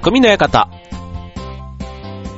匠の館。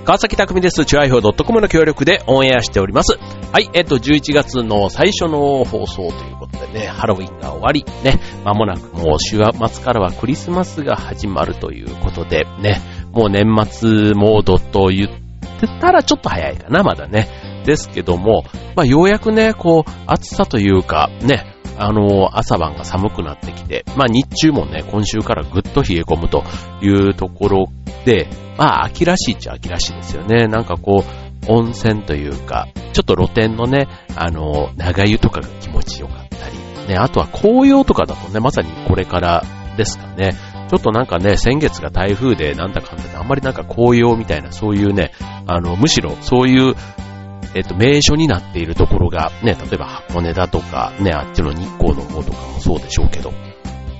川崎匠です。チュアイフォ .com の協力でオンエアしております。はい、えっと、11月の最初の放送ということでね、ハロウィンが終わり、ね、まもなくもう週末からはクリスマスが始まるということで、ね、もう年末モードと言ってたらちょっと早いかな、まだね。ですけども、まあ、ようやくね、こう、暑さというか、ね、あの、朝晩が寒くなってきて、まあ日中もね、今週からぐっと冷え込むというところで、まあ秋らしいっちゃ秋らしいですよね。なんかこう、温泉というか、ちょっと露天のね、あの、長湯とかが気持ちよかったり、ね、あとは紅葉とかだとね、まさにこれからですかね。ちょっとなんかね、先月が台風でなんだかんだであんまりなんか紅葉みたいなそういうね、あの、むしろそういうえっと、名所になっているところが、ね、例えば箱根だとか、ね、あっちの日光の方とかもそうでしょうけど、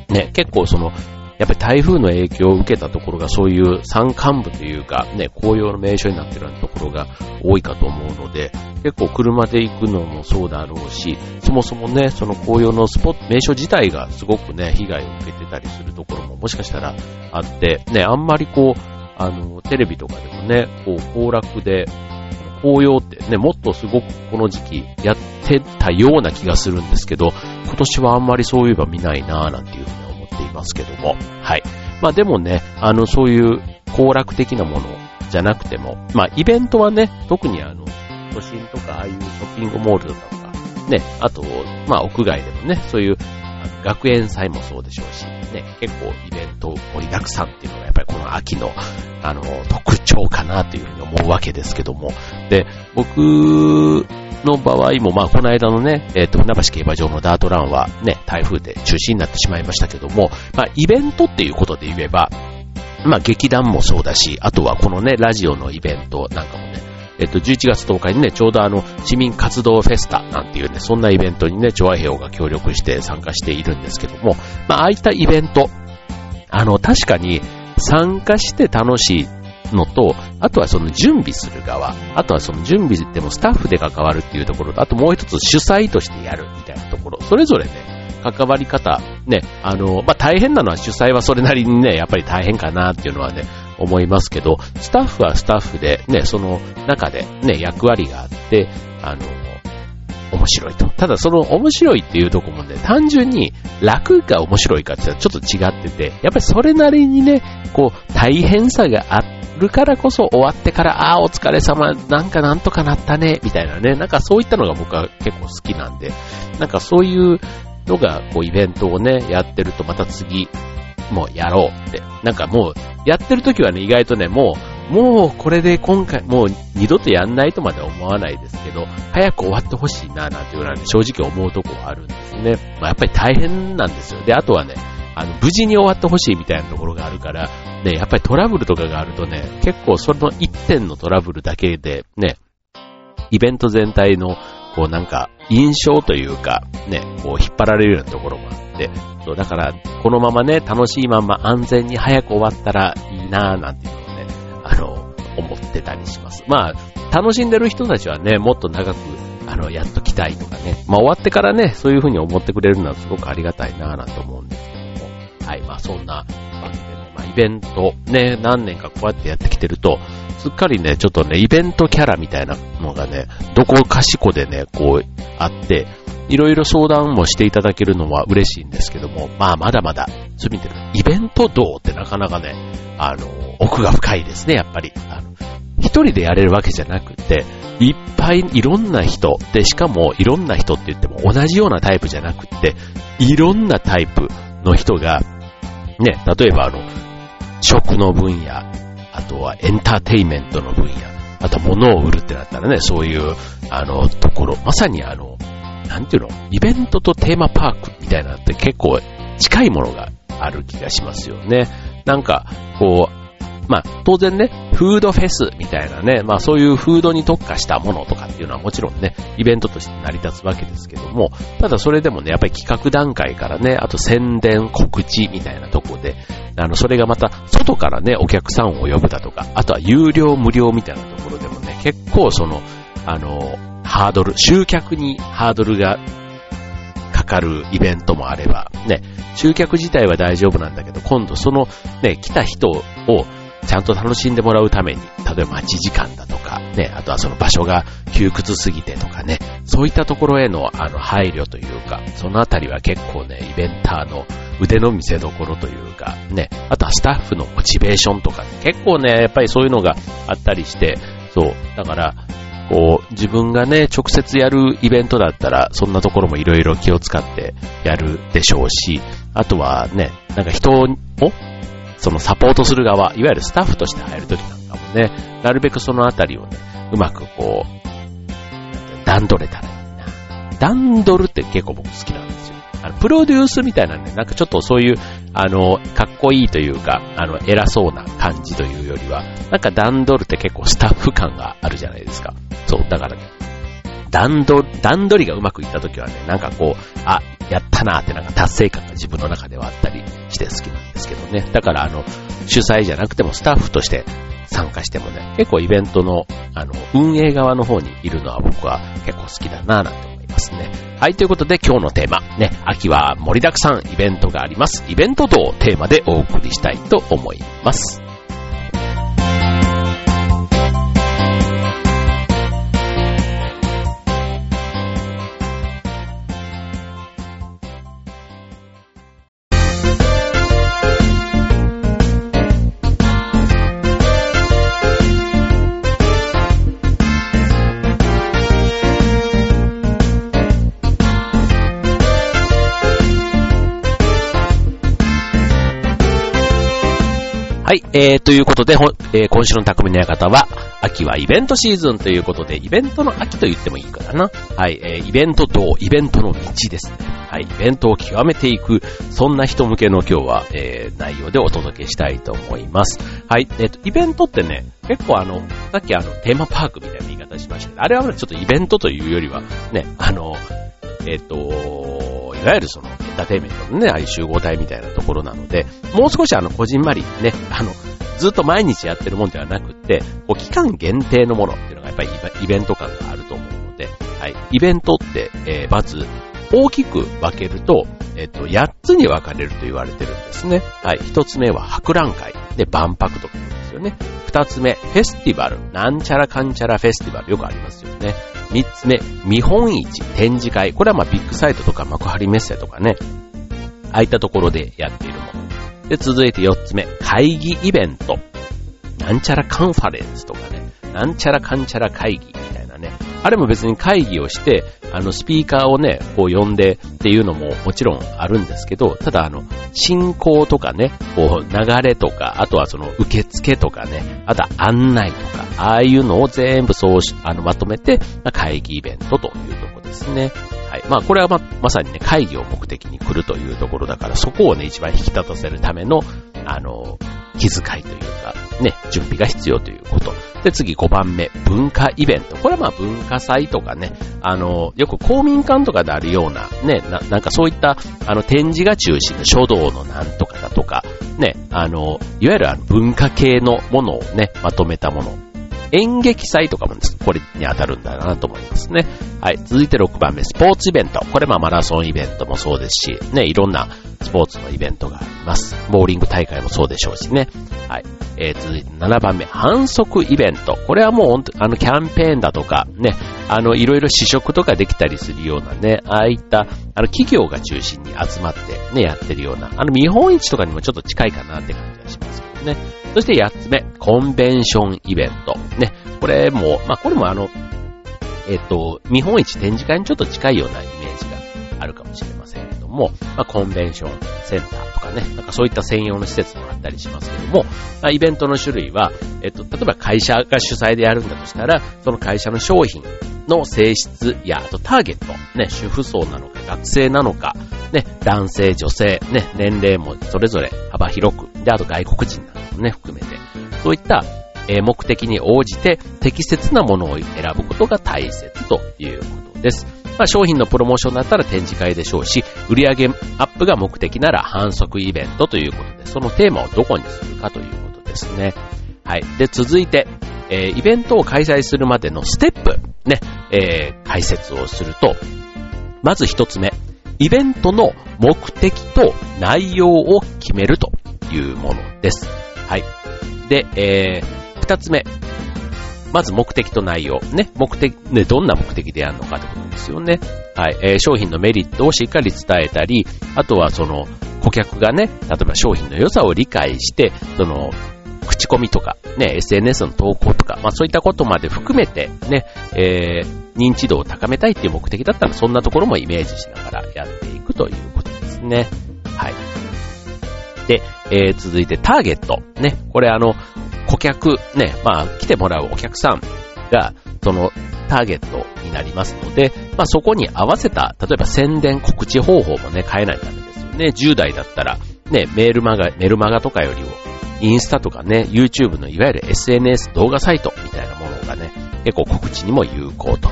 ね、結構その、やっぱり台風の影響を受けたところがそういう山間部というか、ね、紅葉の名所になっているようなところが多いかと思うので、結構車で行くのもそうだろうし、そもそもね、その紅葉のスポット、名所自体がすごくね、被害を受けてたりするところももしかしたらあって、ね、あんまりこう、あの、テレビとかでもね、こう、行楽で、紅葉ってね、もっとすごくこの時期やってたような気がするんですけど、今年はあんまりそういえば見ないなぁなんていうふうに思っていますけども。はい。まあでもね、あの、そういう行楽的なものじゃなくても、まあイベントはね、特にあの、都心とかああいうショッピングモールとか、ね、あと、まあ屋外でもね、そういう学園祭もそうでしょうし、ね、結構イベント盛りだくさんっていうのがやっぱりこの秋の、あの、特徴かなというふうに思うわけですけども。で、僕の場合も、まあ、この間のね、えっ、ー、と、船橋競馬場のダートランはね、台風で中止になってしまいましたけども、まあ、イベントっていうことで言えば、まあ、劇団もそうだし、あとはこのね、ラジオのイベントなんかもね、えっと、11月10日にね、ちょうどあの、市民活動フェスタなんていうね、そんなイベントにね、チョアヘオが協力して参加しているんですけども、まあ、ああいったイベント、あの、確かに参加して楽しいのと、あとはその準備する側、あとはその準備でもスタッフで関わるっていうところと、あともう一つ主催としてやるみたいなところ、それぞれね、関わり方、ね、あの、まあ、大変なのは主催はそれなりにね、やっぱり大変かなっていうのはね、思いますけど、スタッフはスタッフで、ね、その中でね、役割があって、あの、面白いと。ただその面白いっていうとこもね、単純に楽が面白いかってちょっと違ってて、やっぱりそれなりにね、こう、大変さがあるからこそ終わってから、ああ、お疲れ様、なんかなんとかなったね、みたいなね、なんかそういったのが僕は結構好きなんで、なんかそういうのが、こう、イベントをね、やってるとまた次、もうやろうって。なんかもう、やってる時はね、意外とね、もう、もうこれで今回、もう二度とやんないとまで思わないですけど、早く終わってほしいな、なんていうのはね、正直思うとこはあるんですね。まあ、やっぱり大変なんですよ。で、あとはね、あの、無事に終わってほしいみたいなところがあるから、ね、やっぱりトラブルとかがあるとね、結構その一点のトラブルだけで、ね、イベント全体の、こうなんか、印象というか、ね、こう引っ張られるようなところもあって、そう、だから、このままね、楽しいまま安全に早く終わったらいいなぁ、なんていうのをね、あの、思ってたりします。まあ、楽しんでる人たちはね、もっと長く、あの、やっときたいとかね、まあ終わってからね、そういうふうに思ってくれるのはすごくありがたいなぁ、なんて思うんですけども、はい、まあそんなわけでね、まあイベント、ね、何年かこうやってやってきてると、すっかりね、ちょっとね、イベントキャラみたいなのがね、どこかしこでね、こう、あって、いろいろ相談もしていただけるのは嬉しいんですけども、まあまだまだ、そういう意味で、イベントどうってなかなかね、あの、奥が深いですね、やっぱり。あの一人でやれるわけじゃなくて、いっぱいいろんな人、で、しかもいろんな人って言っても同じようなタイプじゃなくて、いろんなタイプの人が、ね、例えばあの、食の分野、あとはエンターテイメントの分野、あと物を売るってなったらね、そういう、あの、ところ、まさにあの、なんていうの、イベントとテーマパークみたいなのって結構近いものがある気がしますよね。なんか、こう、まあ、当然ね、フードフェスみたいなね、まあそういうフードに特化したものとかっていうのはもちろんね、イベントとして成り立つわけですけども、ただそれでもね、やっぱり企画段階からね、あと宣伝、告知みたいなとこで、あの、それがまた外からね、お客さんを呼ぶだとか、あとは有料無料みたいなところでもね、結構その、あの、ハードル、集客にハードルがかかるイベントもあれば、ね、集客自体は大丈夫なんだけど、今度そのね、来た人をちゃんと楽しんでもらうために、例えば待ち時間だとか、ね、あとはその場所が窮屈すぎてとかね、そういったところへのあの配慮というか、そのあたりは結構ね、イベンターの腕の見せ所というか、ね、あとはスタッフのモチベーションとか、結構ね、やっぱりそういうのがあったりして、そう、だから、こう、自分がね、直接やるイベントだったら、そんなところもいろいろ気を使ってやるでしょうし、あとはね、なんか人を、そのサポートする側、いわゆるスタッフとして入るときなんかもね、なるべくそのあたりをね、うまくこう、段取れたらいいな。段取るって結構僕好きなんですよ。あの、プロデュースみたいなんで、なんかちょっとそういう、あの、かっこいいというか、あの、偉そうな感じというよりは、なんか段取るって結構スタッフ感があるじゃないですか。そう、だからね、段取、段取りがうまくいった時はね、なんかこう、あ、やったなーってなんか達成感が自分の中ではあったりして好きなんですけどね。だからあの、主催じゃなくてもスタッフとして参加してもね、結構イベントの、あの、運営側の方にいるのは僕は結構好きだなーなんて思いますね。はい、ということで今日のテーマ、ね、秋は盛りだくさんイベントがあります。イベントとテーマでお送りしたいと思います。えー、ということで、えー、今週の匠の館は、秋はイベントシーズンということで、イベントの秋と言ってもいいからな。はい、えー、イベントとイベントの道ですね。はい、イベントを極めていく、そんな人向けの今日は、えー、内容でお届けしたいと思います。はい、えっ、ー、と、イベントってね、結構あの、さっきあの、テーマパークみたいな言い方しましたけど、あれはちょっとイベントというよりは、ね、あの、えっ、ー、と、いわゆるそのエンターテイメントのね、ああいう集合体みたいなところなので、もう少しあの、こじんまりね、あの、ずっと毎日やってるもんではなくて、こう、期間限定のものっていうのがやっぱりイベント感があると思うので、はい。イベントって、えー、まず、大きく分けると、えっ、と、8つに分かれると言われてるんですね。はい。1つ目は博覧会。で、万博とか言うですよね。2つ目、フェスティバル。なんちゃらかんちゃらフェスティバル。よくありますよね。3つ目、見本市、展示会。これはまあビッグサイトとか幕張メッセとかね、ああいったところでやっているもの。で、続いて4つ目、会議イベント。なんちゃらカンファレンスとかね、なんちゃらかんちゃら会議みたいな。あれも別に会議をして、あの、スピーカーをね、こう呼んでっていうのももちろんあるんですけど、ただあの、進行とかね、こう、流れとか、あとはその、受付とかね、あとは案内とか、ああいうのを全部そうし、あの、まとめて、会議イベントというとこですね。はい。まあ、これはま、まさにね、会議を目的に来るというところだから、そこをね、一番引き立たせるための、あの、気遣いというか、ね、準備が必要ということ。で、次5番目、文化イベント。これはまあ文化祭とかね、あの、よく公民館とかであるような、ね、ななんかそういった、あの、展示が中心の書道のなんとかだとか、ね、あの、いわゆるあの文化系のものをね、まとめたもの。演劇祭とかもこれに当たるんだなと思いますね。はい。続いて6番目、スポーツイベント。これまあマラソンイベントもそうですし、ね、いろんなスポーツのイベントがあります。ボーリング大会もそうでしょうしね。はい。えー、続いて7番目、反則イベント。これはもう、あの、キャンペーンだとか、ね、あの、いろいろ試食とかできたりするようなね、ああいった、あの、企業が中心に集まってね、やってるような、あの、見本市とかにもちょっと近いかなって感じがしますね。そして8つ目、コンベンションイベント。ね、これも、まあ、これもあの、えっ、と、見本市展示会にちょっと近いようなイメージがあるかもしれませんけども、まあ、コンベンションセンターとかね、なんかそういった専用の施設もあったりしますけども、まあ、イベントの種類は、えっ、と、例えば会社が主催でやるんだとしたら、その会社の商品の性質や、あとターゲット、ね、主婦層なのか、学生なのか、ね、男性、女性、ね、年齢もそれぞれ幅広く、で、あと外国人などもね、含めて、そういった目的に応じて適切なものを選ぶことが大切ということです。まあ、商品のプロモーションだったら展示会でしょうし、売上アップが目的なら反則イベントということで、そのテーマをどこにするかということですね。はい。で、続いて、えー、イベントを開催するまでのステップ、ね、えー、解説をすると、まず一つ目、イベントの目的と内容を決めるというものです。はい。で、えー、二つ目。まず目的と内容。ね。目的、ね、どんな目的でやるのかってことですよね。はい。えー、商品のメリットをしっかり伝えたり、あとはその、顧客がね、例えば商品の良さを理解して、その、口コミとか、ね、SNS の投稿とか、まあそういったことまで含めて、ね、えー、認知度を高めたいっていう目的だったら、そんなところもイメージしながらやっていくということですね。はい。で、えー、続いてターゲット。ね、これあの、顧客、ね、まあ来てもらうお客さんが、そのターゲットになりますので、まあそこに合わせた、例えば宣伝告知方法もね、変えないとダメですよね。10代だったら、ね、メールマガ、メルマガとかよりも、インスタとかね、YouTube のいわゆる SNS 動画サイトみたいなものがね、結構告知にも有効と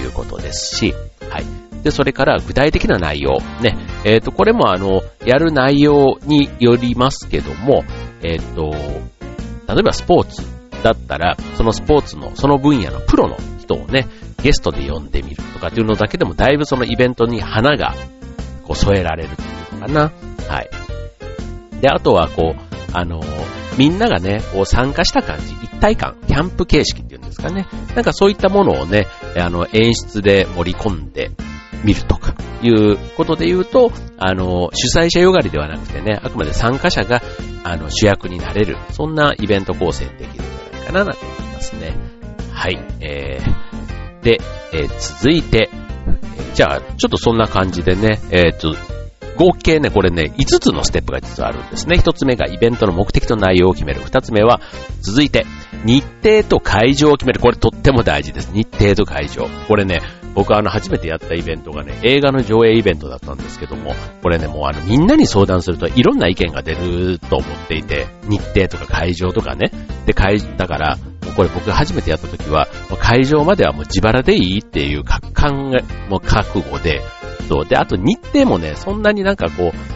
いうことですし、はい。で、それから具体的な内容。ね。えっ、ー、と、これもあの、やる内容によりますけども、えっ、ー、と、例えばスポーツだったら、そのスポーツの、その分野のプロの人をね、ゲストで呼んでみるとかっていうのだけでも、だいぶそのイベントに花が、こう添えられるというのかな。はい。で、あとはこう、あの、みんながね、こう参加した感じ、一体感、キャンプ形式っていうんですかね。なんかそういったものをね、あの、演出で盛り込んでみるとか、いうことで言うと、あの、主催者よがりではなくてね、あくまで参加者が、あの、主役になれる、そんなイベント構成できるんじゃないかな、なんて思いますね。はい、えー、で、えー、続いて、じゃあ、ちょっとそんな感じでね、えっ、と、合計ね、これね、5つのステップが実はあるんですね。1つ目がイベントの目的と内容を決める。2つ目は、続いて、日程と会場を決める。これとっても大事です。日程と会場。これね、僕はあの初めてやったイベントがね、映画の上映イベントだったんですけども、これね、もうあのみんなに相談するといろんな意見が出ると思っていて、日程とか会場とかね。で、会、だから、これ僕が初めてやった時は、会場まではもう自腹でいいっていう考え、もう覚悟で、そう。で、あと日程もね、そんなになんかこう、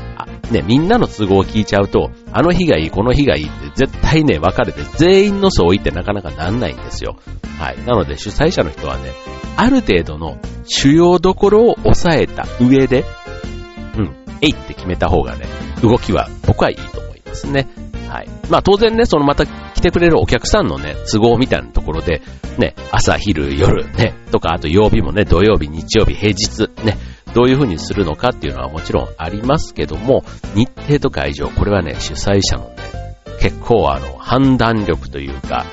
ね、みんなの都合を聞いちゃうと、あの日がいい、この日がいいって絶対ね、分かれて全員の相違ってなかなかなんないんですよ。はい。なので主催者の人はね、ある程度の主要どころを抑えた上で、うん、えいって決めた方がね、動きは僕はいいと思いますね。はい。まあ当然ね、そのまた来てくれるお客さんのね、都合みたいなところで、ね、朝、昼、夜、ね、とか、あと曜日もね、土曜日、日曜日、平日、ね、どういう風にするのかっていうのはもちろんありますけども、日程と会場、これはね、主催者のね、結構あの、判断力というか、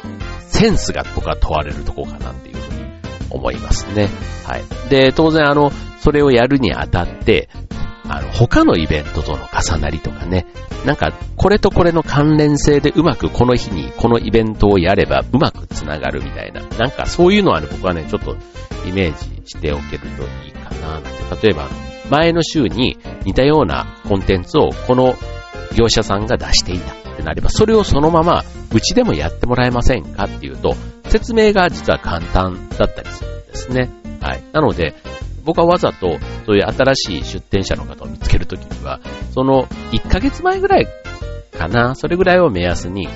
センスが僕は問われるとこかなっていうふうに思いますね。はい。で、当然あの、それをやるにあたって、あの、他のイベントとの重なりとかね、なんか、これとこれの関連性でうまくこの日にこのイベントをやればうまくつながるみたいな、なんかそういうのはね、僕はね、ちょっとイメージしておけるといいかな、例えば、前の週に似たようなコンテンツをこの業者さんが出していたってなれば、それをそのままうちでもやってもらえませんかっていうと、説明が実は簡単だったりするんですね。はい。なので、僕はわざと、そういう新しい出店者の方を見つけるときには、その1ヶ月前ぐらいかな、それぐらいを目安に、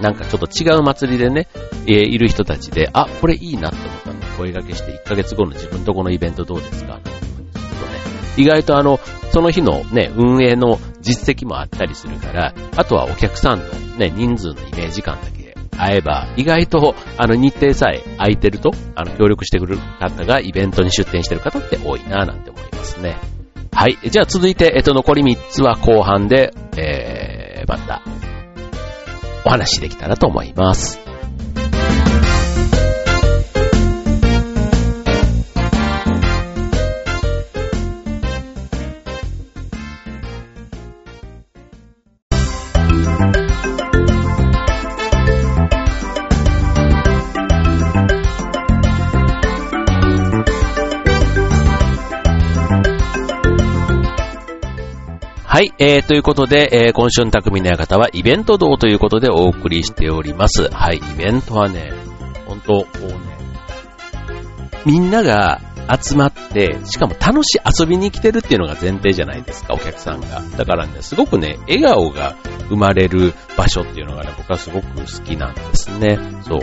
なんかちょっと違う祭りでね、えー、いる人たちで、あ、これいいなって思った声掛けして1ヶ月後の自分とこのイベントどうですか？なんて思うんですけどね、意外とあの、その日のね、運営の実績もあったりするから、あとはお客さんのね、人数のイメージ感だけ会えば、意外と、あの、日程さえ空いてると、あの、協力してくれる方がイベントに出店してる方って多いなぁなんて思いますね。はい。じゃあ続いて、えっと、残り3つは後半で、えー、また、お話できたらと思います。はい、えー、ということで、えー、今週の匠の館はイベント道ということでお送りしております。はい、イベントはね、本当こうね、みんなが集まって、しかも楽しい遊びに来てるっていうのが前提じゃないですか、お客さんが。だからね、すごくね、笑顔が生まれる場所っていうのがね、僕はすごく好きなんですね。そう。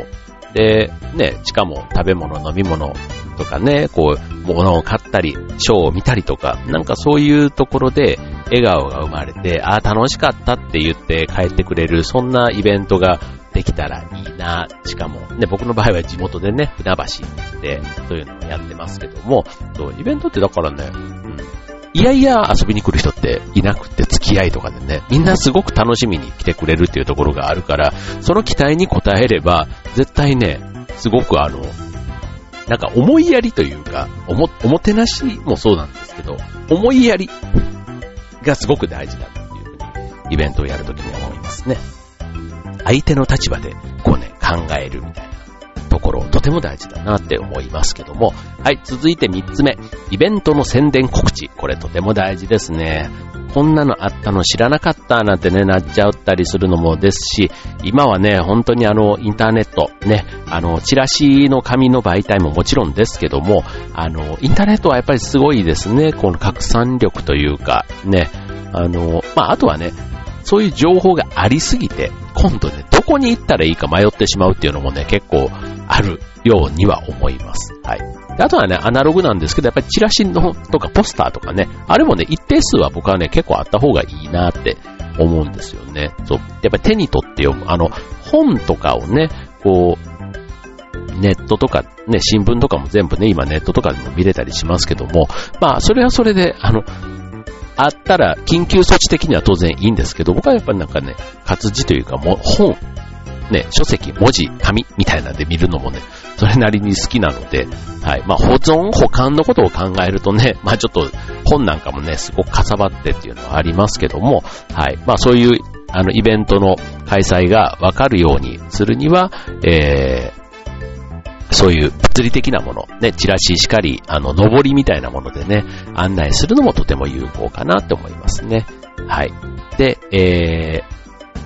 で、ね、しかも食べ物、飲み物とかね、こう、物を買ったり、ショーを見たりとか、なんかそういうところで、笑顔が生まれて、ああ、楽しかったって言って帰ってくれる、そんなイベントができたらいいな。しかも、ね、僕の場合は地元でね、船橋で、そういうのをやってますけども、そう、イベントってだからね、うん、いやいや遊びに来る人っていなくて付き合いとかでね、みんなすごく楽しみに来てくれるっていうところがあるから、その期待に応えれば、絶対ね、すごくあの、なんか思いやりというか、おも、おもてなしもそうなんですけど、思いやり。がすごく大事だっていうふうに、イベントをやるときに思いますね。相手の立場で、こうね、考えるみたいなところ、とても大事だなって思いますけども。はい、続いて3つ目。イベントの宣伝告知。これとても大事ですね。こんなのあったの知らなかったなんてね、なっちゃったりするのもですし、今はね、本当にあの、インターネット、ね、あの、チラシの紙の媒体ももちろんですけども、あの、インターネットはやっぱりすごいですね。この拡散力というか、ね、あの、まあ、あとはね、そういう情報がありすぎて、今度ね、どこに行ったらいいか迷ってしまうっていうのもね、結構あるようには思います。はい。あとはね、アナログなんですけど、やっぱりチラシのとかポスターとかね、あれもね、一定数は僕はね、結構あった方がいいなって思うんですよね。そう。やっぱり手に取って読む。あの、本とかをね、こう、ネットとか、ね、新聞とかも全部ね、今ネットとかでも見れたりしますけども、まあ、それはそれで、あの、あったら、緊急措置的には当然いいんですけど、僕はやっぱりなんかね、活字というかも本、ね、書籍、文字、紙みたいなんで見るのもね、それなりに好きなので、はい。まあ、保存、保管のことを考えるとね、まあちょっと本なんかもね、すごくかさばってっていうのはありますけども、はい。まあそういう、あの、イベントの開催がわかるようにするには、えー、そういう物理的なもの、ね、チラシしかり、あの、上りみたいなものでね、案内するのもとても有効かなって思いますね。はい。で、えー、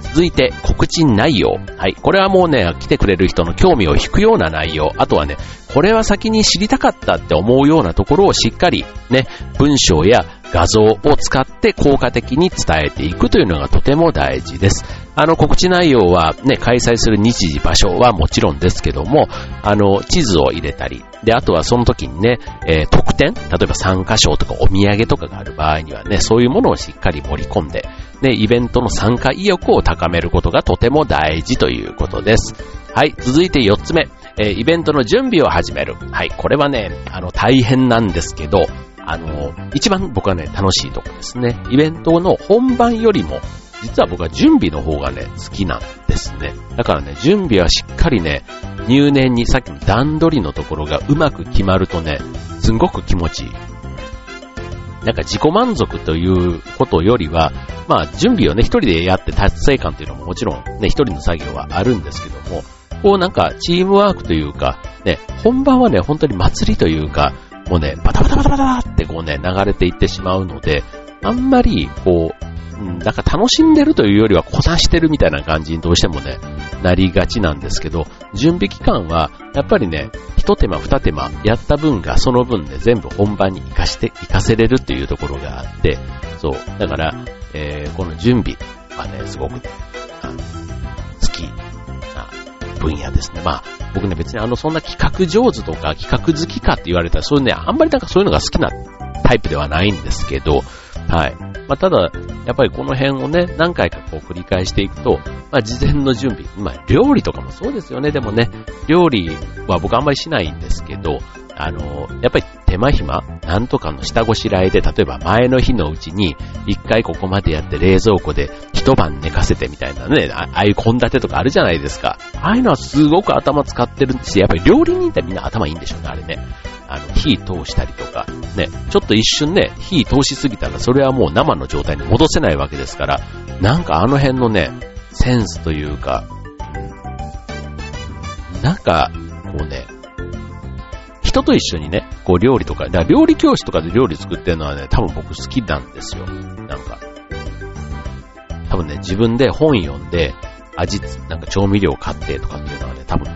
続いて告知内容。はい。これはもうね、来てくれる人の興味を引くような内容。あとはね、これは先に知りたかったって思うようなところをしっかりね、文章や画像を使って効果的に伝えていくというのがとても大事です。あの告知内容はね、開催する日時、場所はもちろんですけども、あの、地図を入れたり、で、あとはその時にね、えー、特典、例えば参加賞とかお土産とかがある場合にはね、そういうものをしっかり盛り込んで、ね、イベントの参加意欲を高めることがとても大事ということです。はい、続いて4つ目、え、イベントの準備を始める。はい、これはね、あの、大変なんですけど、あの、一番僕はね、楽しいとこですね。イベントの本番よりも、実は僕は準備の方がね、好きなんですね。だからね、準備はしっかりね、入念にさっきの段取りのところがうまく決まるとね、すんごく気持ちいい。なんか自己満足ということよりは、まあ準備をね、一人でやって達成感というのももちろんね、一人の作業はあるんですけども、こうなんかチームワークというか、ね、本番はね、本当に祭りというか、もうね、バタバタバタバタってこうね、流れていってしまうので、あんまり、こう、なんか楽しんでるというよりはこなしてるみたいな感じにどうしてもね、なりがちなんですけど、準備期間は、やっぱりね、一手間二手間やった分がその分ね、全部本番に活かして、活かせれるっていうところがあって、そう、だから、えー、この準備はね、すごくね、好きな分野ですね。まあ、僕ね別にあの、そんな企画上手とか企画好きかって言われたら、そういうね、あんまりなんかそういうのが好きなタイプではないんですけど、はい。まあ、ただ、やっぱりこの辺をね、何回かこう繰り返していくと、まあ、事前の準備、まあ、料理とかもそうですよね。でもね、料理は僕あんまりしないんですけど、あの、やっぱり手間暇、なんとかの下ごしらえで、例えば前の日のうちに、一回ここまでやって冷蔵庫で一晩寝かせてみたいなね、ああいう献立とかあるじゃないですか。ああいうのはすごく頭使ってるんですやっぱり料理人ってみんな頭いいんでしょうね、あれね。あの、火通したりとか、ね、ちょっと一瞬ね、火通しすぎたらそれはもう生の状態に戻せないわけですから、なんかあの辺のね、センスというか、なんか、こうね、人と一緒にね、こう料理とか、だから料理教室とかで料理作ってるのはね、多分僕好きなんですよ。なんか。多分ね、自分で本読んで、味、なんか調味料買ってとかっていうのはね、多分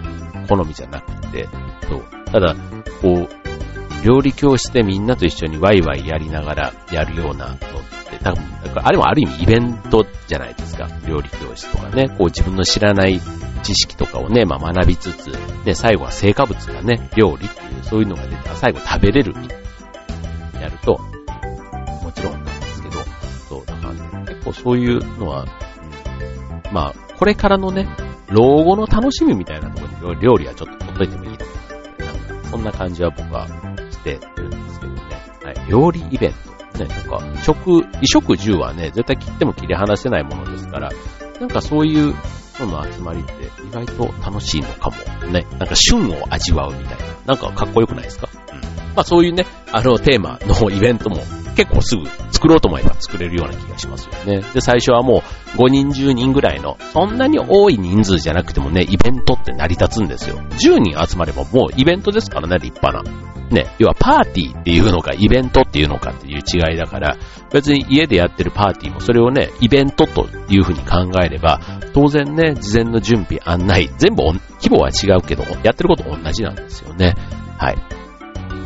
好みじゃなくて、そう。ただ、こう、料理教室でみんなと一緒にワイワイやりながらやるようなのって、多分、なんかあれもある意味イベントじゃないですか。料理教室とかね、こう自分の知らない知識とかをね、まあ学びつつ、で、最後は成果物がね、料理っていう、そういうのが出たら最後食べれるみたいな。やると、もちろんなんですけど、そう、結構そういうのは、まあ、これからのね、老後の楽しみみたいなところに料理はちょっと取っといてもいいと思いますなんか、そんな感じは僕はしてるんですけどね。はい。料理イベント。ね、なんか、食、衣食住はね、絶対切っても切り離せないものですから、なんかそういうのの集まりって意外と楽しいのかもね。なんか旬を味わうみたいな。なんかかっこよくないですか？うん。まあそういうね、あのテーマのイベントも結構すぐ作ろうと思えば作れるような気がしますよね。で、最初はもう5人10人ぐらいの、そんなに多い人数じゃなくてもね、イベントって成り立つんですよ。10人集まればもうイベントですからね、立派な。ね、要はパーティーっていうのかイベントっていうのかっていう違いだから、別に家でやってるパーティーもそれをね、イベントというふうに考えれば、当然ね、事前の準備、案内、全部規模は違うけど、やってること同じなんですよね。はい。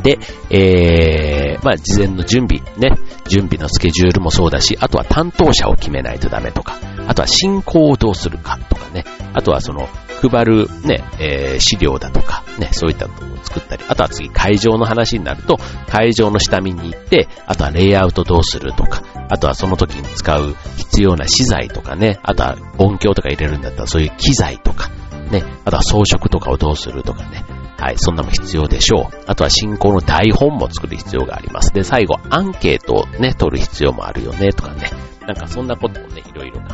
で、えー、まあ、事前の準備、ね、準備のスケジュールもそうだし、あとは担当者を決めないとダメとか、あとは進行をどうするかとかね、あとはその、配るね、えー、資料だとか、ね、そういったのを作ったり、あとは次会場の話になると、会場の下見に行って、あとはレイアウトどうするとか、あとはその時に使う必要な資材とかね、あとは音響とか入れるんだったらそういう機材とか、ね、あとは装飾とかをどうするとかね、はい、そんなも必要でしょう。あとは進行の台本も作る必要があります。で、最後、アンケートをね、取る必要もあるよね、とかね。なんかそんなことをね、いろいろ考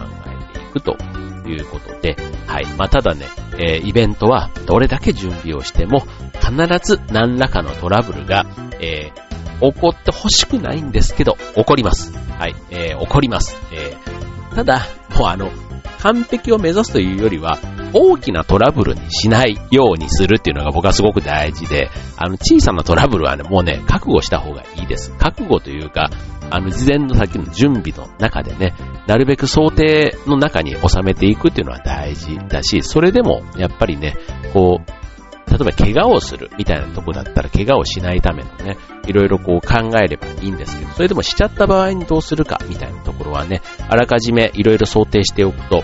えていくということで、はい。まあ、ただね、えー、イベントはどれだけ準備をしても、必ず何らかのトラブルが、えー、起こってほしくないんですけど、起こります。はい。えー、起こります。えー、ただ、もうあの、完璧を目指すというよりは、大きなトラブルにしないようにするっていうのが僕はすごく大事で、あの、小さなトラブルはね、もうね、覚悟した方がいいです。覚悟というか、あの、事前のさっきの準備の中でね、なるべく想定の中に収めていくっていうのは大事だし、それでも、やっぱりね、こう、例えば怪我をするみたいなとこだったら怪我をしないためのね、いろいろこう考えればいいんですけど、それでもしちゃった場合にどうするかみたいなところはね、あらかじめいろいろ想定しておくと、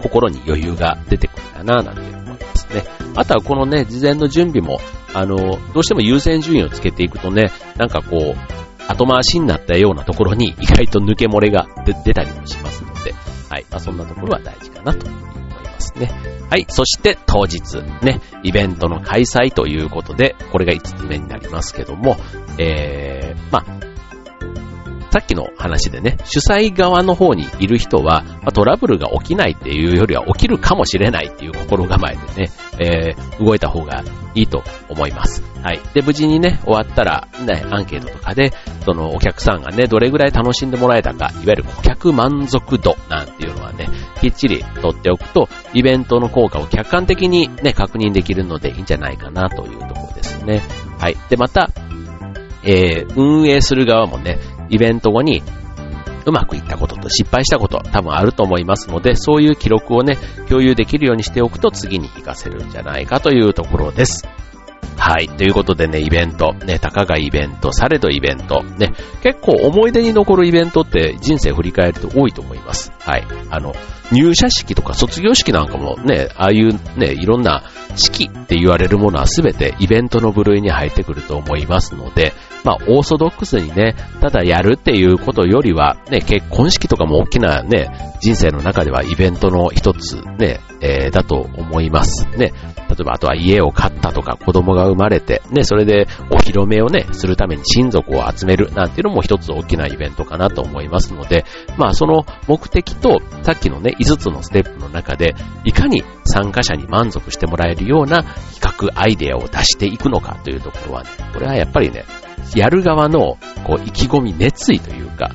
心に余裕が出てくるかななんて思いますね。あとはこのね、事前の準備も、あの、どうしても優先順位をつけていくとね、なんかこう、後回しになったようなところに意外と抜け漏れが出たりもしますので、はい。まあ、そんなところは大事かなと思いますね。はい。そして当日、ね、イベントの開催ということで、これが5つ目になりますけども、えー、まあ、さっきの話でね、主催側の方にいる人は、ま、トラブルが起きないっていうよりは起きるかもしれないっていう心構えでね、えー、動いた方がいいと思います。はい。で、無事にね、終わったら、ね、アンケートとかで、そのお客さんがね、どれぐらい楽しんでもらえたか、いわゆる顧客満足度なんていうのはね、きっちり取っておくと、イベントの効果を客観的にね、確認できるのでいいんじゃないかなというところですね。はい。で、また、えー、運営する側もね、イベント後にうまくいったことと失敗したこと多分あると思いますので、そういう記録をね、共有できるようにしておくと次に活かせるんじゃないかというところです。はい。ということでね、イベント。ね、たかがイベント、されどイベント。ね、結構思い出に残るイベントって人生振り返ると多いと思います。はい。あの、入社式とか卒業式なんかもね、ああいうね、いろんな式って言われるものはすべてイベントの部類に入ってくると思いますので、まあ、オーソドックスにね、ただやるっていうことよりは、ね、結婚式とかも大きなね、人生の中ではイベントの一つね、えー、だと思います。ね。えば、あとは家を買ったとか、子供が生まれて、ね、それでお披露目をね、するために親族を集めるなんていうのも一つ大きなイベントかなと思いますので、まあ、その目的と、さっきのね、5つのステップの中で、いかに参加者に満足してもらえるような企画、アイデアを出していくのかというところはね、これはやっぱりね、やる側の、こう、意気込み、熱意というか、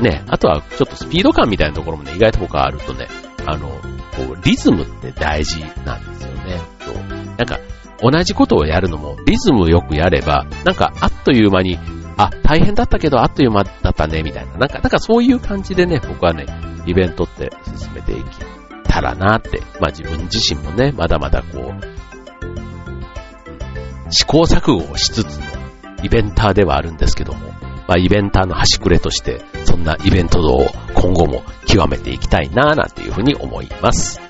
ね、あとはちょっとスピード感みたいなところもね、意外と他あるとね、あの、こう、リズムって大事なんですよ。なんか、同じことをやるのも、リズムよくやれば、なんか、あっという間に、あ、大変だったけど、あっという間だったね、みたいな。なんか、なんかそういう感じでね、僕はね、イベントって進めていきたらなって、まあ自分自身もね、まだまだこう、試行錯誤をしつつのイベンターではあるんですけども、まあイベンターの端くれとして、そんなイベントを今後も極めていきたいななんていうふうに思います。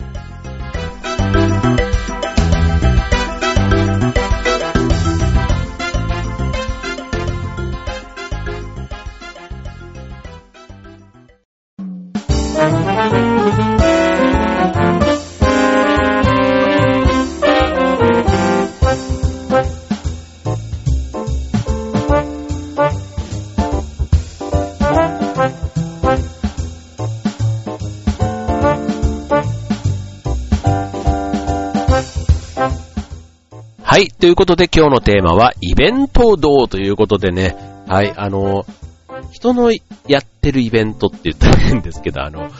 ということで今日のテーマはイベント道ということでね。はい。あの、人のやってるイベントって言ったら変ですけど、あの、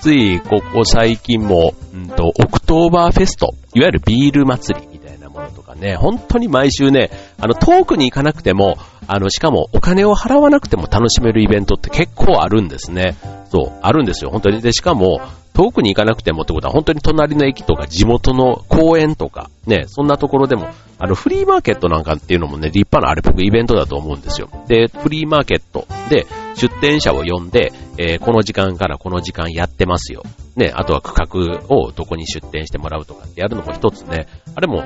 ついここ最近も、うんと、オクトーバーフェスト、いわゆるビール祭りみたいなものとかね、本当に毎週ね、あの、遠くに行かなくても、あの、しかもお金を払わなくても楽しめるイベントって結構あるんですね。そう、あるんですよ、本当に。で、しかも、遠くに行かなくてもってことは、本当に隣の駅とか地元の公園とか、ね、そんなところでも、あの、フリーマーケットなんかっていうのもね、立派なあれ僕イベントだと思うんですよ。で、フリーマーケットで出店者を呼んで、えー、この時間からこの時間やってますよ。ね、あとは区画をどこに出店してもらうとかってやるのも一つね、あれも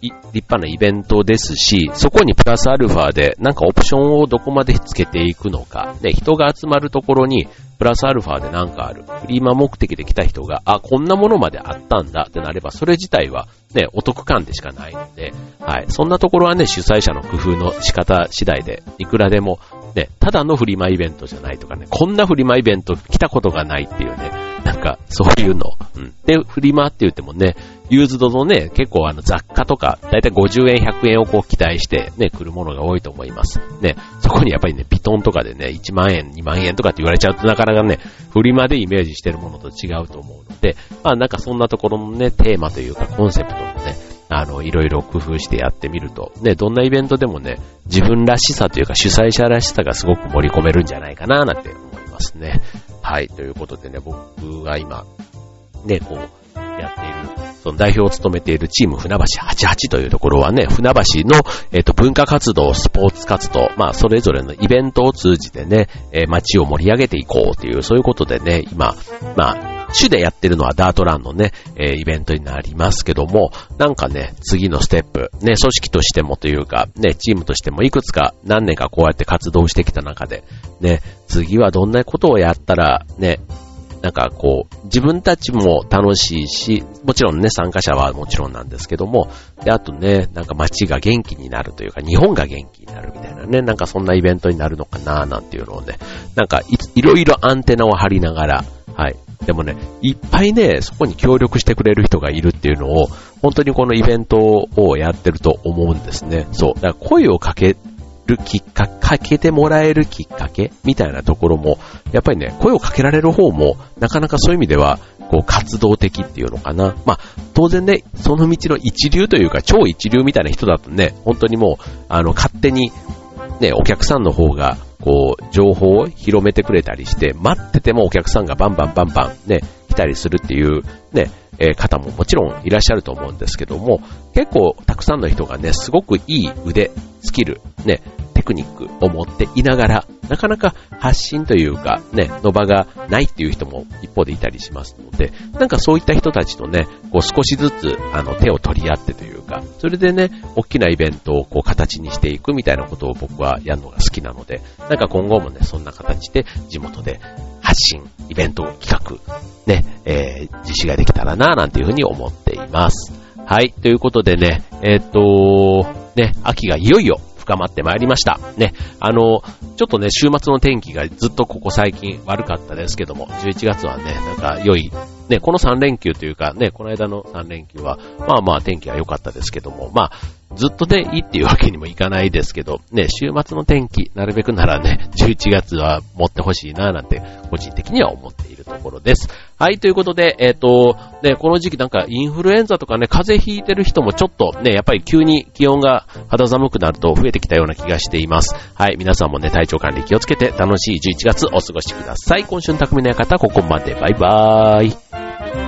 立派なイベントですし、そこにプラスアルファでなんかオプションをどこまでつけていくのか、で、人が集まるところにプラスアルファでなんかある。フリーマ目的で来た人が、あ、こんなものまであったんだってなれば、それ自体はね、お得感でしかないので、はい。そんなところはね、主催者の工夫の仕方次第で、いくらでも、ね、ただのフリマイベントじゃないとかね、こんなフリマイベント来たことがないっていうね、なんか、そういうの。うん。で、フリマって言ってもね、ユーズドのね、結構あの雑貨とか、だいたい50円、100円をこう期待してね、来るものが多いと思います。ね、そこにやっぱりね、ピトンとかでね、1万円、2万円とかって言われちゃうとなかなかね、フリマでイメージしてるものと違うと思うので、まあなんかそんなところのね、テーマというかコンセプトもね、あの、いろいろ工夫してやってみると、ね、どんなイベントでもね、自分らしさというか主催者らしさがすごく盛り込めるんじゃないかななんて思いますね。はい、ということでね、僕が今、ね、こう、やっている、その代表を務めているチーム船橋88というところはね、船橋の、えっ、ー、と、文化活動、スポーツ活動、まあ、それぞれのイベントを通じてね、えー、街を盛り上げていこうという、そういうことでね、今、まあ、主でやってるのはダートランのね、えー、イベントになりますけども、なんかね、次のステップ、ね、組織としてもというか、ね、チームとしてもいくつか何年かこうやって活動してきた中で、ね、次はどんなことをやったら、ね、なんかこう、自分たちも楽しいし、もちろんね、参加者はもちろんなんですけども、で、あとね、なんか街が元気になるというか、日本が元気になるみたいなね、なんかそんなイベントになるのかななんていうのをね、なんかいいろいろアンテナを張りながら、はい。でもね、いっぱいね、そこに協力してくれる人がいるっていうのを、本当にこのイベントをやってると思うんですね。そう。だから声をかけるきっかけ、かけてもらえるきっかけみたいなところも、やっぱりね、声をかけられる方も、なかなかそういう意味では、こう、活動的っていうのかな。まあ、当然ね、その道の一流というか、超一流みたいな人だとね、本当にもう、あの、勝手に、ね、お客さんの方が、こう、情報を広めてくれたりして、待っててもお客さんがバンバンバンバン、ね、来たりするっていう、ね、え方ももちろんいらっしゃると思うんですけども、結構たくさんの人がね、すごくいい腕、スキル、ね、テクニックを持っていながら、なかなか発信というか、ね、の場がないっていう人も一方でいたりしますので、なんかそういった人たちとね、こう少しずつ、あの、手を取り合ってというか、それでね、大きなイベントをこう形にしていくみたいなことを僕はやるのが好きなので、なんか今後もね、そんな形で地元で発信、イベント企画、ね、えー、実施ができたらなぁ、なんていうふうに思っています。はい、ということでね、えっ、と、ね、秋がいよいよ深まってまいりました。ね、あの、ちょっとね、週末の天気がずっとここ最近悪かったですけども、11月はね、なんか良い、ね、この3連休というかね、この間の3連休は、まあまあ天気は良かったですけども、まあ、ずっとね、いいっていうわけにもいかないですけど、ね、週末の天気、なるべくならね、11月は持ってほしいな、なんて、個人的には思っているところです。はい、ということで、えっ、ー、と、ね、この時期なんかインフルエンザとかね、風邪ひいてる人もちょっとね、やっぱり急に気温が肌寒くなると増えてきたような気がしています。はい、皆さんもね、体調管理気をつけて楽しい11月お過ごしください。今週の匠の館、ここまで。バイバーイ。